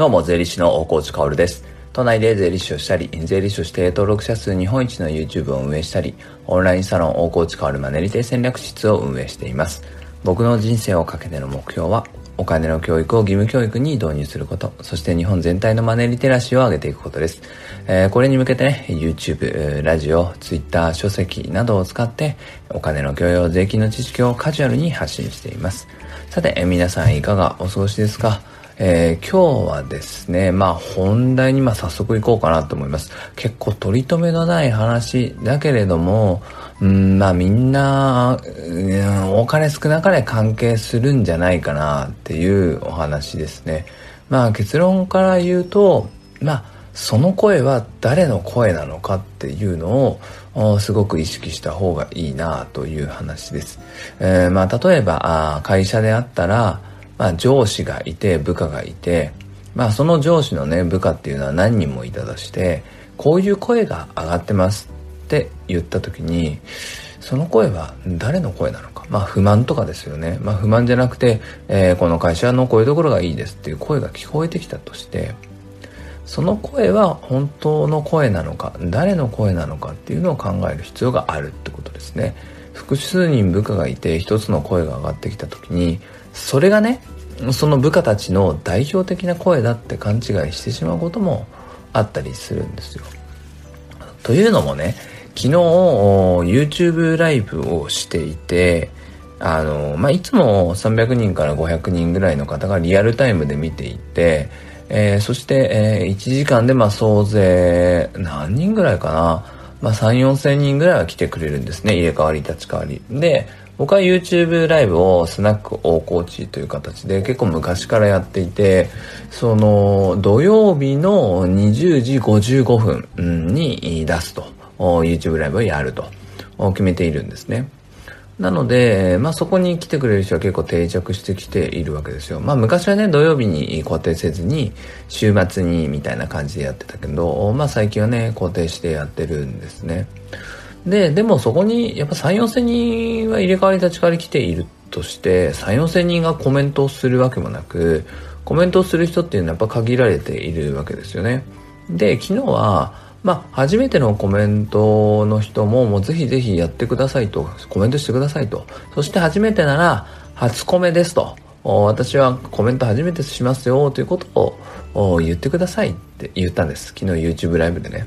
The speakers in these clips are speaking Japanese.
どうも、税理士の大河内薫です。都内で税理士をしたり、税理士として登録者数日本一の YouTube を運営したり、オンラインサロン大河内薫マネリテ戦略室を運営しています。僕の人生をかけての目標は、お金の教育を義務教育に導入すること、そして日本全体のマネリテラシーを上げていくことです。えー、これに向けてね、YouTube、ラジオ、Twitter、書籍などを使って、お金の教養、税金の知識をカジュアルに発信しています。さて、皆さんいかがお過ごしですか？えー、今日はですね、まあ本題にま早速行こうかなと思います。結構取り留めのない話だけれども、うん、まあみんな、うん、お金少なかれ関係するんじゃないかなっていうお話ですね。まあ結論から言うと、まあその声は誰の声なのかっていうのをすごく意識した方がいいなという話です。えー、まあ例えば会社であったら、まあ、上司がいて部下がいて、まあ、その上司のね部下っていうのは何人もいたとしてこういう声が上がってますって言った時にその声は誰の声なのか？まあ不満とかですよね。まあ不満じゃなくて、えー、この会社のこういうところがいいですっていう声が聞こえてきたとしてその声は本当の声なのか誰の声なのかっていうのを考える必要があるってことですね。複数人部下がいて一つの声が上がってきた時にそれがねその部下たちの代表的な声だって勘違いしてしまうこともあったりするんですよ。というのもね昨日 YouTube ライブをしていてあの、まあ、いつも300人から500人ぐらいの方がリアルタイムで見ていて、えー、そして、えー、1時間でま総勢何人ぐらいかな、まあ、3、4千人ぐらいは来てくれるんですね入れ替わり立ち替わり。で僕は YouTube ライブをスナック大河内という形で結構昔からやっていて、その土曜日の20時55分に出すと、YouTube ライブをやると決めているんですね。なので、まあそこに来てくれる人は結構定着してきているわけですよ。まあ昔はね、土曜日に固定せずに、週末にみたいな感じでやってたけど、まあ最近はね、固定してやってるんですね。で、でもそこにやっぱ3、4千人は入れ替わり立ち替わり来ているとして、3、4千人がコメントをするわけもなく、コメントをする人っていうのはやっぱ限られているわけですよね。で、昨日は、まあ、初めてのコメントの人も、もうぜひぜひやってくださいと、コメントしてくださいと。そして初めてなら、初コメですと。私はコメント初めてしますよということを言ってくださいって言ったんです。昨日 YouTube ライブでね。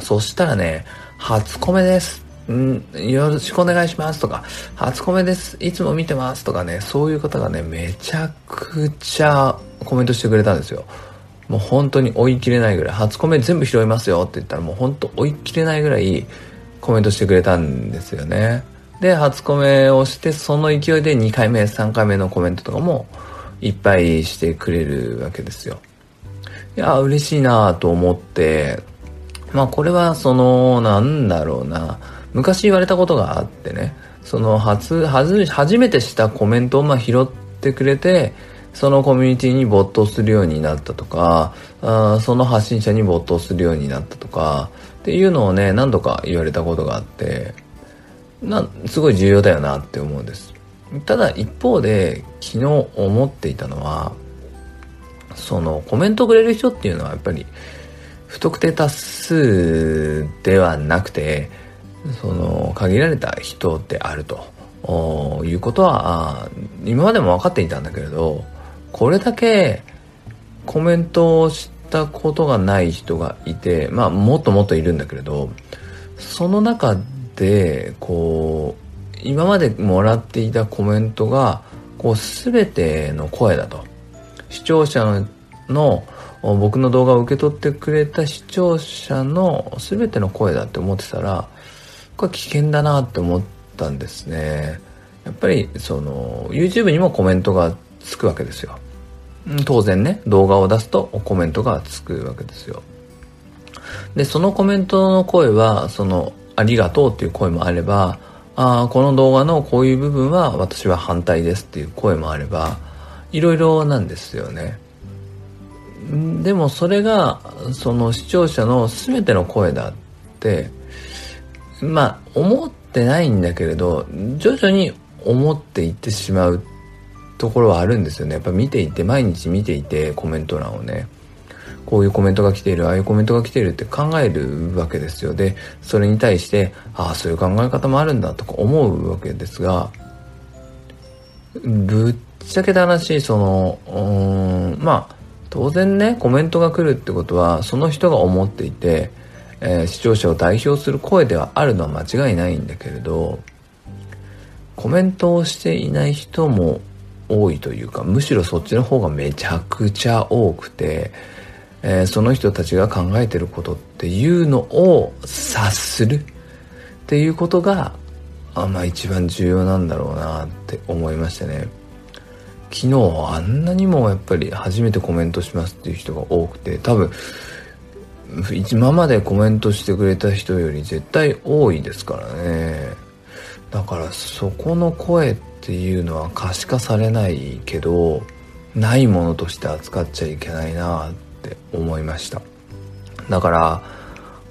そしたらね、初コメです。んよろしくお願いしますとか、初コメです。いつも見てますとかね、そういう方がね、めちゃくちゃコメントしてくれたんですよ。もう本当に追い切れないぐらい、初コメ全部拾いますよって言ったらもう本当追い切れないぐらいコメントしてくれたんですよね。で、初コメをして、その勢いで2回目、3回目のコメントとかもいっぱいしてくれるわけですよ。いや、嬉しいなと思って、まあこれはその、なんだろうな、昔言われたことがあってね、その初、初、初めてしたコメントをまあ拾ってくれて、そのコミュニティに没頭するようになったとか、あその発信者に没頭するようになったとか、っていうのをね、何度か言われたことがあって、な、すごい重要だよなって思うんです。ただ一方で、昨日思っていたのは、そのコメントくれる人っていうのはやっぱり、不特定多数ではなくてその限られた人であると。いうことは今までも分かっていたんだけれどこれだけコメントをしたことがない人がいてまあもっともっといるんだけれどその中でこう今までもらっていたコメントがこう全ての声だと。視聴者の僕の動画を受け取ってくれた視聴者の全ての声だって思ってたらこれ危険だなって思ったんですね。やっぱりその YouTube にもコメントがつくわけですよ。当然ね動画を出すとコメントがつくわけですよ。でそのコメントの声はそのありがとうっていう声もあればああこの動画のこういう部分は私は反対ですっていう声もあればいろいろなんですよねでもそれがその視聴者の全ての声だってまあ思ってないんだけれど徐々に思っていってしまうところはあるんですよね。やっぱ見ていて毎日見ていてコメント欄をね。こういうコメントが来ているああいうコメントが来ているって考えるわけですよ。でそれに対してああそういう考え方もあるんだとか思うわけですがぶっちゃけた話そのうんまあ当然ねコメントが来るってことはその人が思っていて、えー、視聴者を代表する声ではあるのは間違いないんだけれどコメントをしていない人も多いというかむしろそっちの方がめちゃくちゃ多くてえー、その人たちが考えてることっていうのを察するっていうことがあまあ一番重要なんだろうなって思いましたね。昨日あんなにもやっぱり初めてコメントしますっていう人が多くて多分今までコメントしてくれた人より絶対多いですからね。だからそこの声っていうのは可視化されないけどないものとして扱っちゃいけないなって思いました。だから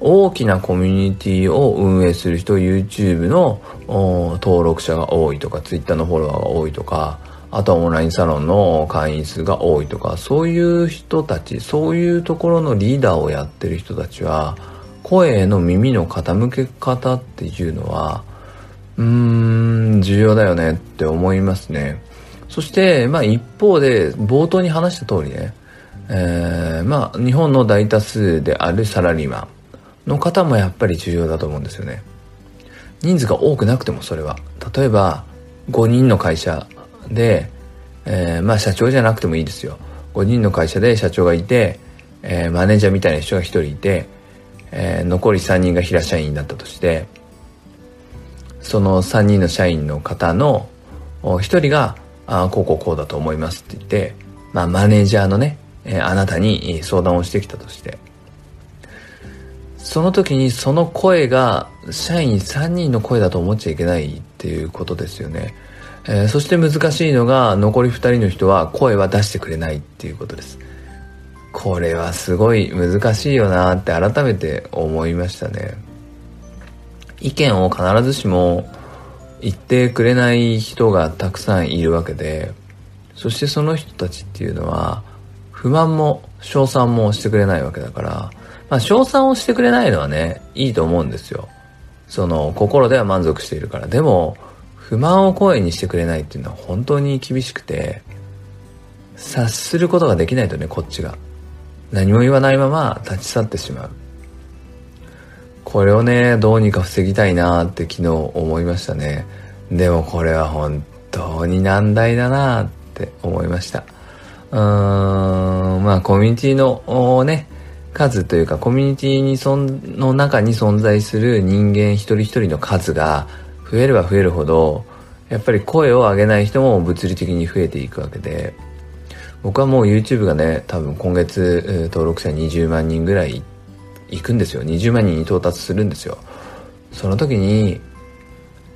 大きなコミュニティを運営する人 YouTube の登録者が多いとか Twitter のフォロワーが多いとかあとはオンラインサロンの会員数が多いとかそういう人たちそういうところのリーダーをやってる人たちは声の耳の傾け方っていうのはうーん重要だよねって思いますね。そしてまあ一方で冒頭に話した通りねえー、まあ日本の大多数であるサラリーマンの方もやっぱり重要だと思うんですよね。人数が多くなくてもそれは。例えば5人の会社で、えー、まあ社長じゃなくてもいいですよ。5人の会社で社長がいて、えー、マネージャーみたいな人が1人いて、えー、残り3人が平社員だったとしてその3人の社員の方の1人が「あこうこうこうだと思います」って言って、まあ、マネージャーのねえー、あなたに相談をしてきたとして。その時にその声が社員3人の声だと思っちゃいけないっていうことですよね、えー、そして難しいのが残り2人の人は声は出してくれないっていうことですこれはすごい難しいよなって改めて思いましたね意見を必ずしも言ってくれない人がたくさんいるわけでそしてその人たちっていうのは不満も称賛もしてくれないわけだから、まあ、称賛をしてくれないのはね、いいと思うんですよ。その、心では満足しているから。でも、不満を声にしてくれないっていうのは本当に厳しくて、察することができないとね、こっちが。何も言わないまま立ち去ってしまう。これをね、どうにか防ぎたいなって昨日思いましたね。でもこれは本当に難題だなって思いました。うーん、まあコミュニティのね、数というかコミュニティにそんの中に存在する人間一人一人の数が増えれば増えるほどやっぱり声を上げない人も物理的に増えていくわけで僕はもう YouTube がね多分今月登録者20万人ぐらいいくんですよ。20万人に到達するんですよ。その時に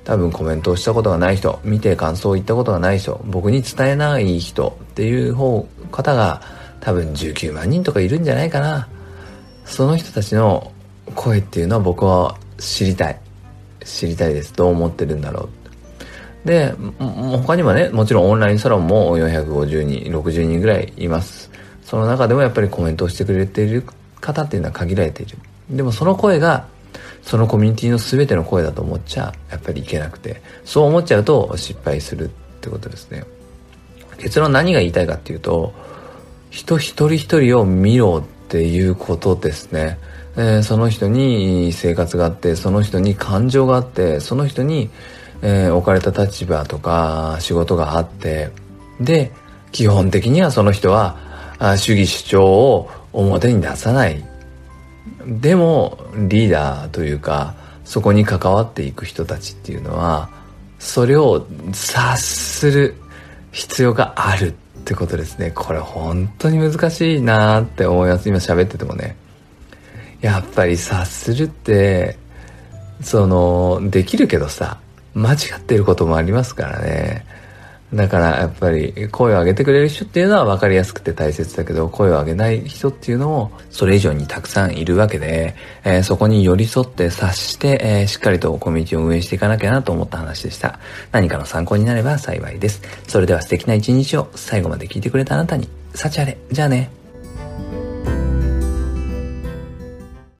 多分コメントをしたことがない人見て感想を言ったことがない人僕に伝えない人っていう方方が多分19万人とかいるんじゃないかな。その人たちの声っていうのは僕は知りたい。知りたいです。どう思ってるんだろう。で他にもねもちろんオンラインサロンも450人60人ぐらいいます。その中でもやっぱりコメントをしてくれている方っていうのは限られている。でもその声がそのコミュニティの全ての声だと思っちゃやっぱりいけなくて。そう思っちゃうと失敗するってことですね。結論何が言いたいかっていうと人一人一人を見ろっていうことですね、えー、その人に生活があってその人に感情があってその人に、えー、置かれた立場とか仕事があってで基本的にはその人はあ主義主張を表に出さない。でもリーダーというかそこに関わっていく人たちっていうのはそれを察する必要があるってことですね。これ本当に難しいなって思います。今喋っててもね。やっぱり察するってそのできるけどさ間違ってることもありますからねだからやっぱり声を上げてくれる人っていうのは分かりやすくて大切だけど声を上げない人っていうのもそれ以上にたくさんいるわけで、えー、そこに寄り添って察して、えー、しっかりとコミュニティを運営していかなきゃなと思った話でした。何かの参考になれば幸いです。それでは素敵な一日を最後まで聞いてくれたあなたに、幸あれ。じゃあね。